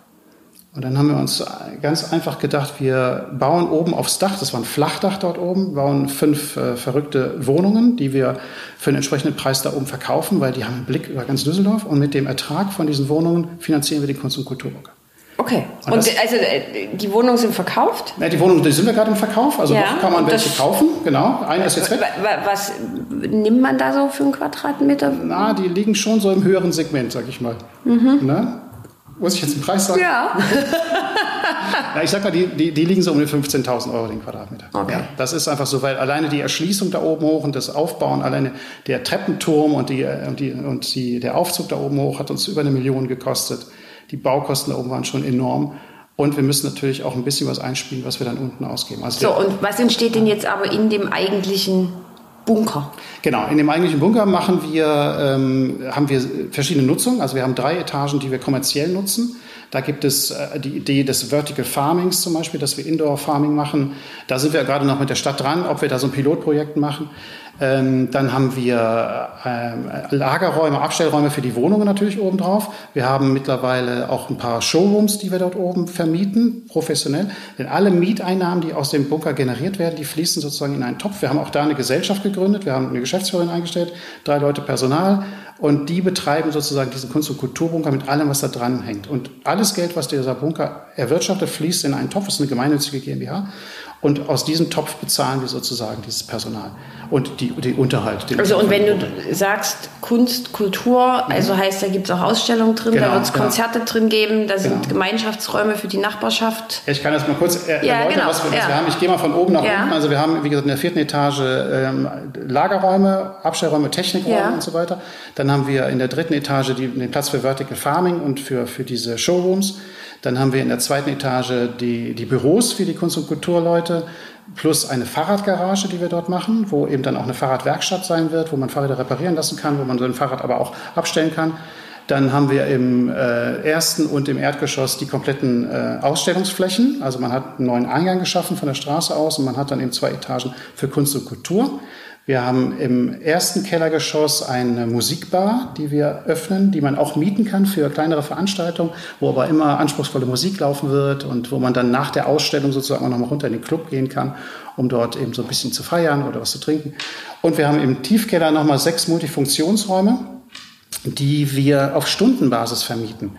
Und dann haben wir uns ganz einfach gedacht, wir bauen oben aufs Dach, das war ein Flachdach dort oben, bauen fünf äh, verrückte Wohnungen, die wir für einen entsprechenden Preis da oben verkaufen, weil die haben einen Blick über ganz Düsseldorf. Und mit dem Ertrag von diesen Wohnungen finanzieren wir den Kunst- und Kulturbunker. Okay. Und, und also äh, die Wohnungen sind verkauft? Ja, die Wohnungen die sind wir gerade im Verkauf. Also ja, noch kann man welche kaufen. Genau. Eine ist jetzt weg. Was nimmt man da so für einen Quadratmeter? Na, die liegen schon so im höheren Segment, sag ich mal. Mhm. Ne? Muss ich jetzt den Preis sagen? Ja. ja ich sag mal, die, die, die liegen so um die 15.000 Euro den Quadratmeter. Okay. Ja, das ist einfach so, weil alleine die Erschließung da oben hoch und das Aufbauen, alleine der Treppenturm und, die, und, die, und die, der Aufzug da oben hoch hat uns über eine Million gekostet. Die Baukosten da oben waren schon enorm. Und wir müssen natürlich auch ein bisschen was einspielen, was wir dann unten ausgeben. Also so, und was entsteht denn jetzt aber in dem eigentlichen Bunker. Genau, in dem eigentlichen Bunker machen wir, ähm, haben wir verschiedene Nutzungen. Also wir haben drei Etagen, die wir kommerziell nutzen. Da gibt es äh, die Idee des Vertical Farmings zum Beispiel, dass wir Indoor Farming machen. Da sind wir gerade noch mit der Stadt dran, ob wir da so ein Pilotprojekt machen. Ähm, dann haben wir ähm, Lagerräume, Abstellräume für die Wohnungen natürlich oben drauf. Wir haben mittlerweile auch ein paar Showrooms, die wir dort oben vermieten, professionell. Denn alle Mieteinnahmen, die aus dem Bunker generiert werden, die fließen sozusagen in einen Topf. Wir haben auch da eine Gesellschaft gegründet. Wir haben eine Geschäftsführerin eingestellt, drei Leute Personal. Und die betreiben sozusagen diesen Kunst- und Kulturbunker mit allem, was da dran hängt. Und alles Geld, was dieser Bunker erwirtschaftet, fließt in einen Topf. Das ist eine gemeinnützige GmbH. Und aus diesem Topf bezahlen wir sozusagen dieses Personal und die, die Unterhalt. also und wenn du sagst Kunst, Kultur, mhm. also heißt, da gibt es auch Ausstellungen drin, genau, da wird es genau. Konzerte drin geben, da sind genau. Gemeinschaftsräume für die Nachbarschaft. Ich kann das mal kurz er ja, erläutern, genau. was, wir, was ja. wir haben. Ich gehe mal von oben nach ja. unten. Also wir haben, wie gesagt, in der vierten Etage ähm, Lagerräume, Abstellräume, Technikräume und so weiter. Dann haben wir in der dritten Etage die, den Platz für Vertical Farming und für, für diese Showrooms. Dann haben wir in der zweiten Etage die, die Büros für die Kunst- und Kulturleute plus eine Fahrradgarage, die wir dort machen, wo eben dann auch eine Fahrradwerkstatt sein wird, wo man Fahrräder reparieren lassen kann, wo man sein Fahrrad aber auch abstellen kann. Dann haben wir im äh, ersten und im Erdgeschoss die kompletten äh, Ausstellungsflächen. Also man hat einen neuen Eingang geschaffen von der Straße aus und man hat dann eben zwei Etagen für Kunst und Kultur. Wir haben im ersten Kellergeschoss eine Musikbar, die wir öffnen, die man auch mieten kann für kleinere Veranstaltungen, wo aber immer anspruchsvolle Musik laufen wird und wo man dann nach der Ausstellung sozusagen auch nochmal runter in den Club gehen kann, um dort eben so ein bisschen zu feiern oder was zu trinken. Und wir haben im Tiefkeller nochmal sechs Multifunktionsräume, die wir auf Stundenbasis vermieten.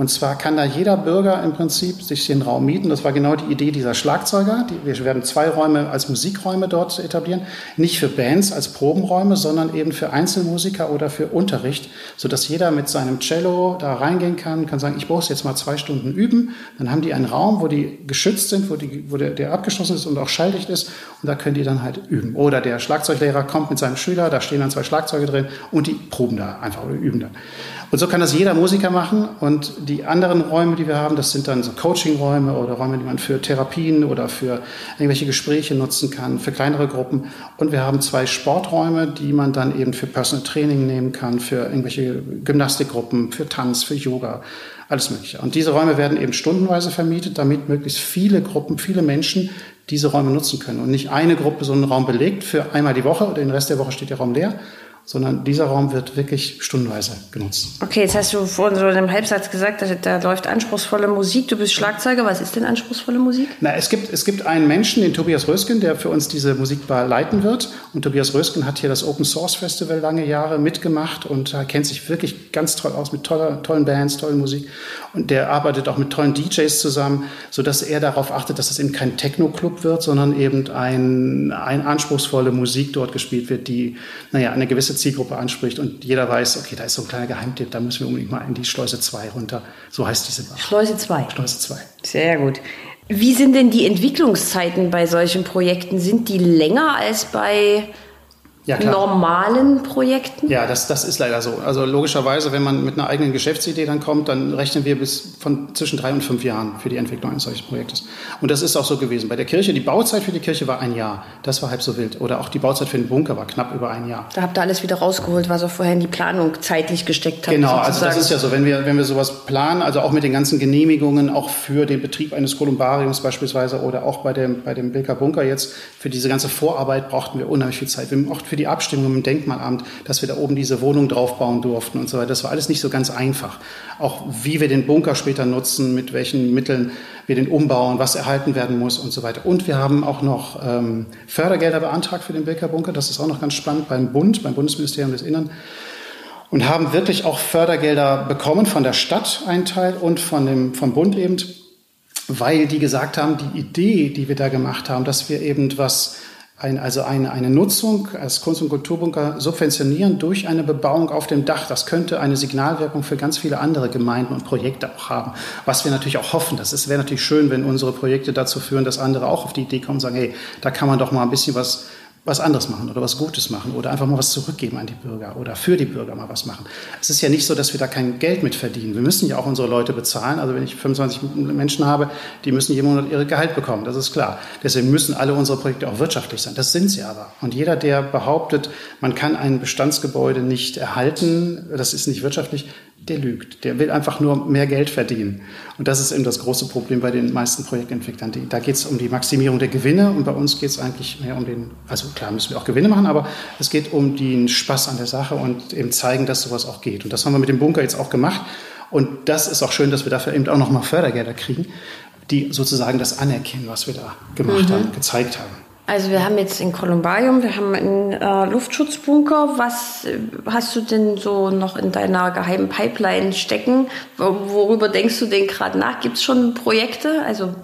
Und zwar kann da jeder Bürger im Prinzip sich den Raum mieten. Das war genau die Idee dieser Schlagzeuger. wir werden zwei Räume als Musikräume dort etablieren. Nicht für Bands als Probenräume, sondern eben für Einzelmusiker oder für Unterricht, sodass jeder mit seinem Cello da reingehen kann, kann sagen, ich brauche jetzt mal zwei Stunden üben. Dann haben die einen Raum, wo die geschützt sind, wo, die, wo der, der abgeschlossen ist und auch schalldicht ist. Und da können die dann halt üben. Oder der Schlagzeuglehrer kommt mit seinem Schüler, da stehen dann zwei Schlagzeuge drin und die proben da einfach oder üben dann. Und so kann das jeder Musiker machen. Und die anderen Räume, die wir haben, das sind dann so Coaching-Räume oder Räume, die man für Therapien oder für irgendwelche Gespräche nutzen kann, für kleinere Gruppen. Und wir haben zwei Sporträume, die man dann eben für Personal Training nehmen kann, für irgendwelche Gymnastikgruppen, für Tanz, für Yoga, alles Mögliche. Und diese Räume werden eben stundenweise vermietet, damit möglichst viele Gruppen, viele Menschen diese Räume nutzen können. Und nicht eine Gruppe so einen Raum belegt für einmal die Woche oder den Rest der Woche steht der Raum leer, sondern dieser Raum wird wirklich stundenweise genutzt. Okay, jetzt hast du vorhin so in einem Halbsatz gesagt, dass da läuft anspruchsvolle Musik. Du bist Schlagzeuger. Was ist denn anspruchsvolle Musik? Na, es gibt, es gibt einen Menschen, den Tobias Rösken, der für uns diese Musikbar leiten wird. Und Tobias Rösken hat hier das Open Source Festival lange Jahre mitgemacht und äh, kennt sich wirklich ganz toll aus mit toller, tollen Bands, tollen Musik. Und der arbeitet auch mit tollen DJs zusammen, sodass er darauf achtet, dass es eben kein Techno-Club wird, sondern eben ein, ein anspruchsvolle Musik dort gespielt wird, die, naja, eine gewisse Zielgruppe anspricht und jeder weiß, okay, da ist so ein kleiner Geheimtipp, da müssen wir unbedingt mal in die Schleuse 2 runter. So heißt diese Bar. Schleuse 2. Schleuse 2. Sehr gut. Wie sind denn die Entwicklungszeiten bei solchen Projekten? Sind die länger als bei ja, normalen Projekten? Ja, das, das ist leider so. Also logischerweise, wenn man mit einer eigenen Geschäftsidee dann kommt, dann rechnen wir bis von zwischen drei und fünf Jahren für die Entwicklung eines solchen Projektes. Und das ist auch so gewesen. Bei der Kirche, die Bauzeit für die Kirche war ein Jahr. Das war halb so wild. Oder auch die Bauzeit für den Bunker war knapp über ein Jahr. Da habt ihr alles wieder rausgeholt, was ihr vorher in die Planung zeitlich gesteckt habt. Genau, sozusagen. also das ist ja so, wenn wir, wenn wir sowas planen, also auch mit den ganzen Genehmigungen, auch für den Betrieb eines Kolumbariums beispielsweise oder auch bei dem, bei dem Bilker Bunker jetzt, für diese ganze Vorarbeit brauchten wir unheimlich viel Zeit. Wir für die Abstimmung im Denkmalamt, dass wir da oben diese Wohnung draufbauen durften und so weiter. Das war alles nicht so ganz einfach. Auch wie wir den Bunker später nutzen, mit welchen Mitteln wir den umbauen, was erhalten werden muss und so weiter. Und wir haben auch noch ähm, Fördergelder beantragt für den Bilker Bunker. Das ist auch noch ganz spannend beim Bund, beim Bundesministerium des Innern. und haben wirklich auch Fördergelder bekommen von der Stadt, ein Teil, und von dem, vom Bund eben, weil die gesagt haben, die Idee, die wir da gemacht haben, dass wir eben was ein, also eine, eine Nutzung als Kunst- und Kulturbunker subventionieren durch eine Bebauung auf dem Dach. Das könnte eine Signalwirkung für ganz viele andere Gemeinden und Projekte auch haben. Was wir natürlich auch hoffen. Das wäre natürlich schön, wenn unsere Projekte dazu führen, dass andere auch auf die Idee kommen und sagen, hey, da kann man doch mal ein bisschen was was anderes machen oder was Gutes machen oder einfach mal was zurückgeben an die Bürger oder für die Bürger mal was machen. Es ist ja nicht so, dass wir da kein Geld mit verdienen. Wir müssen ja auch unsere Leute bezahlen. Also wenn ich 25 Menschen habe, die müssen jeden Monat ihre Gehalt bekommen. Das ist klar. Deswegen müssen alle unsere Projekte auch wirtschaftlich sein. Das sind sie aber. Und jeder, der behauptet, man kann ein Bestandsgebäude nicht erhalten, das ist nicht wirtschaftlich, der lügt. Der will einfach nur mehr Geld verdienen. Und das ist eben das große Problem bei den meisten Projektentwicklern. Da geht es um die Maximierung der Gewinne und bei uns geht es eigentlich mehr um den, also klar müssen wir auch Gewinne machen, aber es geht um den Spaß an der Sache und eben zeigen, dass sowas auch geht. Und das haben wir mit dem Bunker jetzt auch gemacht. Und das ist auch schön, dass wir dafür eben auch nochmal Fördergelder kriegen, die sozusagen das anerkennen, was wir da gemacht mhm. haben, gezeigt haben. Also wir haben jetzt in Kolumbarium, wir haben einen äh, Luftschutzbunker. Was äh, hast du denn so noch in deiner geheimen Pipeline stecken? Worüber denkst du denn gerade nach? Gibt es schon Projekte? Also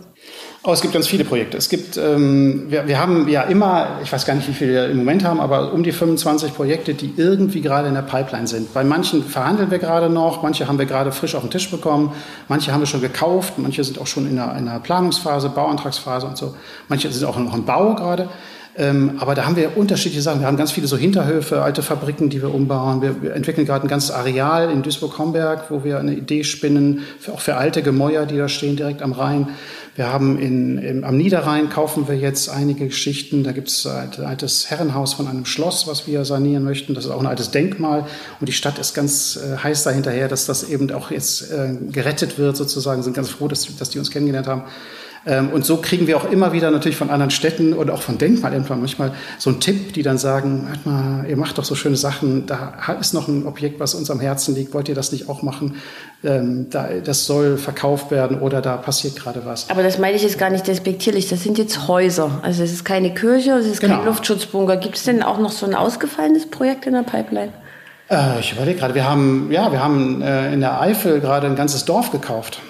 Oh, es gibt ganz viele Projekte. Es gibt, ähm, wir, wir haben ja immer, ich weiß gar nicht, wie viele wir im Moment haben, aber um die 25 Projekte, die irgendwie gerade in der Pipeline sind. Bei manchen verhandeln wir gerade noch, manche haben wir gerade frisch auf den Tisch bekommen, manche haben wir schon gekauft, manche sind auch schon in einer, in einer Planungsphase, Bauantragsphase und so. Manche sind auch noch im Bau gerade. Ähm, aber da haben wir unterschiedliche Sachen. Wir haben ganz viele so Hinterhöfe, alte Fabriken, die wir umbauen. Wir, wir entwickeln gerade ein ganzes Areal in Duisburg-Homberg, wo wir eine Idee spinnen, für, auch für alte Gemäuer, die da stehen, direkt am Rhein. Wir haben in, im, am Niederrhein kaufen wir jetzt einige Geschichten. Da gibt es ein altes Herrenhaus von einem Schloss, was wir sanieren möchten. Das ist auch ein altes Denkmal. Und die Stadt ist ganz äh, heiß dahinterher, dass das eben auch jetzt äh, gerettet wird sozusagen. Sind ganz froh, dass, dass die uns kennengelernt haben. Ähm, und so kriegen wir auch immer wieder natürlich von anderen Städten und auch von Denkmalämtern manchmal so einen Tipp, die dann sagen, hört mal, ihr macht doch so schöne Sachen, da ist noch ein Objekt, was uns am Herzen liegt, wollt ihr das nicht auch machen? Ähm, das soll verkauft werden oder da passiert gerade was. Aber das meine ich jetzt gar nicht despektierlich, das sind jetzt Häuser. Also es ist keine Kirche, es ist genau. kein Luftschutzbunker. Gibt es denn auch noch so ein ausgefallenes Projekt in der Pipeline? Äh, ich überlege gerade, wir haben, ja, wir haben äh, in der Eifel gerade ein ganzes Dorf gekauft.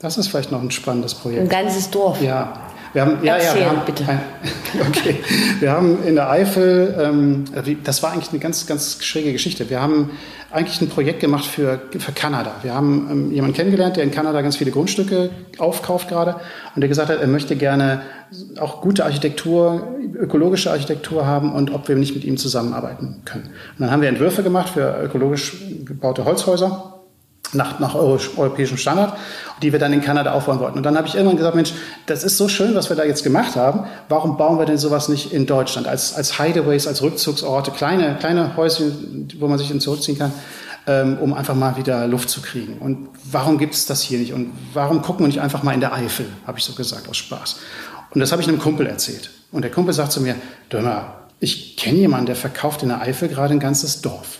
Das ist vielleicht noch ein spannendes Projekt. Ein ganzes Dorf. Ja. Wir haben, ja, Erzähl, ja, wir haben, bitte. okay. Wir haben in der Eifel, ähm, das war eigentlich eine ganz, ganz schräge Geschichte. Wir haben eigentlich ein Projekt gemacht für, für Kanada. Wir haben ähm, jemanden kennengelernt, der in Kanada ganz viele Grundstücke aufkauft gerade und der gesagt hat, er möchte gerne auch gute Architektur, ökologische Architektur haben und ob wir nicht mit ihm zusammenarbeiten können. Und dann haben wir Entwürfe gemacht für ökologisch gebaute Holzhäuser nach, nach europäischem Standard, die wir dann in Kanada aufbauen wollten. Und dann habe ich irgendwann gesagt, Mensch, das ist so schön, was wir da jetzt gemacht haben. Warum bauen wir denn sowas nicht in Deutschland als, als Hideaways, als Rückzugsorte, kleine, kleine Häuschen, wo man sich dann zurückziehen kann, ähm, um einfach mal wieder Luft zu kriegen. Und warum gibt es das hier nicht? Und warum gucken wir nicht einfach mal in der Eifel, habe ich so gesagt, aus Spaß. Und das habe ich einem Kumpel erzählt. Und der Kumpel sagt zu mir, Dömer, ich kenne jemanden, der verkauft in der Eifel gerade ein ganzes Dorf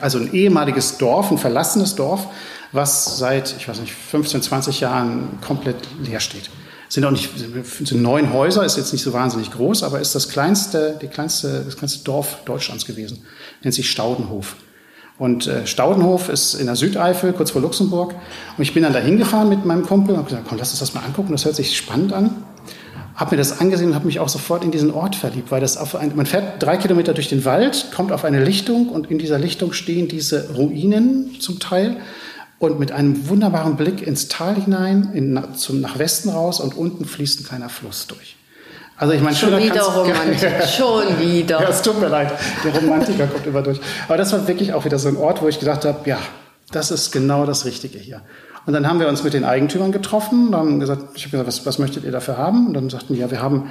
also ein ehemaliges Dorf, ein verlassenes Dorf, was seit, ich weiß nicht, 15, 20 Jahren komplett leer steht. Sind auch nicht, sind neun Häuser, ist jetzt nicht so wahnsinnig groß, aber ist das kleinste, die kleinste, das kleinste Dorf Deutschlands gewesen. Nennt sich Staudenhof. Und äh, Staudenhof ist in der Südeifel, kurz vor Luxemburg. Und ich bin dann da hingefahren mit meinem Kumpel und habe gesagt, komm, lass uns das mal angucken, das hört sich spannend an habe mir das angesehen und habe mich auch sofort in diesen Ort verliebt, weil das auf ein, man fährt drei Kilometer durch den Wald, kommt auf eine Lichtung und in dieser Lichtung stehen diese Ruinen zum Teil und mit einem wunderbaren Blick ins Tal hinein, in, zum, nach Westen raus und unten fließt ein kleiner Fluss durch. Also ich meine, schon wieder Romantik, schon wieder. Ja, es tut mir leid, der Romantiker kommt immer durch. Aber das war wirklich auch wieder so ein Ort, wo ich gedacht habe, ja, das ist genau das Richtige hier. Und dann haben wir uns mit den Eigentümern getroffen haben gesagt, ich habe gesagt, was, was möchtet ihr dafür haben? Und dann sagten die, ja, wir haben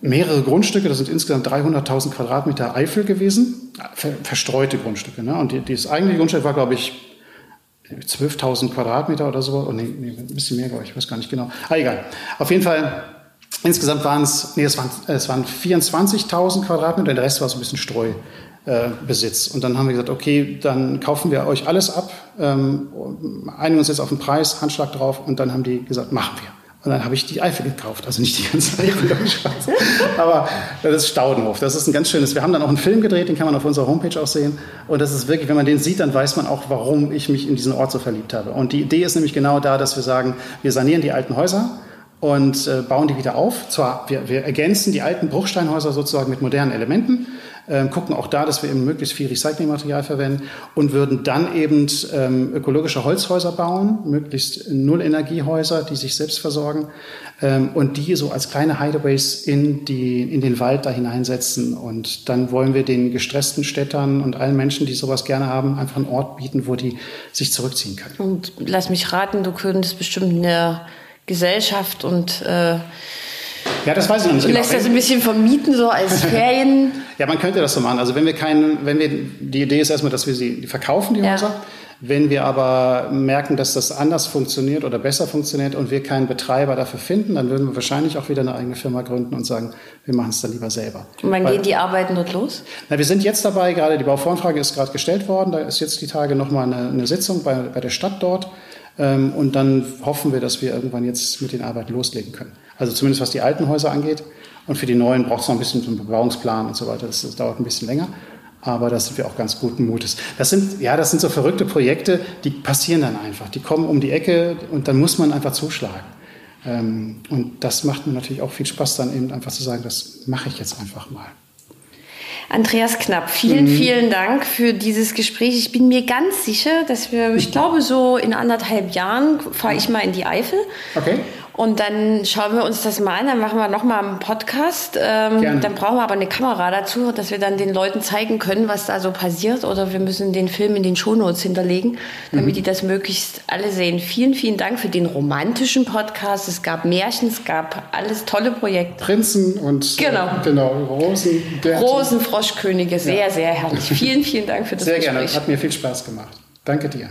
mehrere Grundstücke, das sind insgesamt 300.000 Quadratmeter Eifel gewesen, ver verstreute Grundstücke. Ne? Und die, das eigentliche Grundstück war, glaube ich, 12.000 Quadratmeter oder so. Oh, nee, nee, ein bisschen mehr, glaube ich, ich weiß gar nicht genau. Ah, egal. Auf jeden Fall, insgesamt waren es, nee, es waren, es waren 24.000 Quadratmeter, der Rest war so ein bisschen Streu. Äh, Besitz. Und dann haben wir gesagt, okay, dann kaufen wir euch alles ab, ähm, einigen uns jetzt auf den Preis, Handschlag drauf und dann haben die gesagt, machen wir. Und dann habe ich die Eifel gekauft. Also nicht die ganze Eifel, aber das ist Staudenhof. Das ist ein ganz schönes. Wir haben dann auch einen Film gedreht, den kann man auf unserer Homepage auch sehen. Und das ist wirklich, wenn man den sieht, dann weiß man auch, warum ich mich in diesen Ort so verliebt habe. Und die Idee ist nämlich genau da, dass wir sagen, wir sanieren die alten Häuser und äh, bauen die wieder auf. Zwar, wir, wir ergänzen die alten Bruchsteinhäuser sozusagen mit modernen Elementen, äh, gucken auch da, dass wir eben möglichst viel Recyclingmaterial verwenden und würden dann eben ähm, ökologische Holzhäuser bauen, möglichst Nullenergiehäuser, die sich selbst versorgen ähm, und die so als kleine Hideaways in, die, in den Wald da hineinsetzen. Und dann wollen wir den gestressten Städtern und allen Menschen, die sowas gerne haben, einfach einen Ort bieten, wo die sich zurückziehen können. Und lass mich raten, du könntest bestimmt in der Gesellschaft und äh, ja, das weiß ich noch nicht genau. Lässt das ein bisschen vermieten, so als Ferien? ja, man könnte das so machen. Also wenn wir keinen, wenn wir, die Idee ist erstmal, dass wir sie verkaufen, die ja. Häuser. Wenn wir aber merken, dass das anders funktioniert oder besser funktioniert und wir keinen Betreiber dafür finden, dann würden wir wahrscheinlich auch wieder eine eigene Firma gründen und sagen, wir machen es dann lieber selber. Und wann Weil, gehen die Arbeiten dort los? Na, wir sind jetzt dabei, gerade die Bauvoranfrage ist gerade gestellt worden. Da ist jetzt die Tage nochmal eine, eine Sitzung bei, bei der Stadt dort. Ähm, und dann hoffen wir, dass wir irgendwann jetzt mit den Arbeiten loslegen können. Also zumindest was die alten Häuser angeht. Und für die neuen braucht es noch ein bisschen so einen Bebauungsplan und so weiter. Das, das dauert ein bisschen länger. Aber da sind wir auch ganz guten Mutes. Das sind, ja, das sind so verrückte Projekte, die passieren dann einfach. Die kommen um die Ecke und dann muss man einfach zuschlagen. Ähm, und das macht mir natürlich auch viel Spaß, dann eben einfach zu sagen, das mache ich jetzt einfach mal. Andreas Knapp, vielen, mhm. vielen Dank für dieses Gespräch. Ich bin mir ganz sicher, dass wir, ich glaube, so in anderthalb Jahren fahre ich mal in die Eifel. Okay. Und dann schauen wir uns das mal an, dann machen wir nochmal einen Podcast. Ähm, dann brauchen wir aber eine Kamera dazu, dass wir dann den Leuten zeigen können, was da so passiert. Oder wir müssen den Film in den Shownotes hinterlegen, damit mhm. die das möglichst alle sehen. Vielen, vielen Dank für den romantischen Podcast. Es gab Märchen, es gab alles tolle Projekte. Prinzen und genau. Äh, genau, Rosen. Rosen, Froschkönige, sehr, ja. sehr herrlich. Vielen, vielen Dank für das sehr Gespräch. Sehr gerne, hat mir viel Spaß gemacht. Danke dir.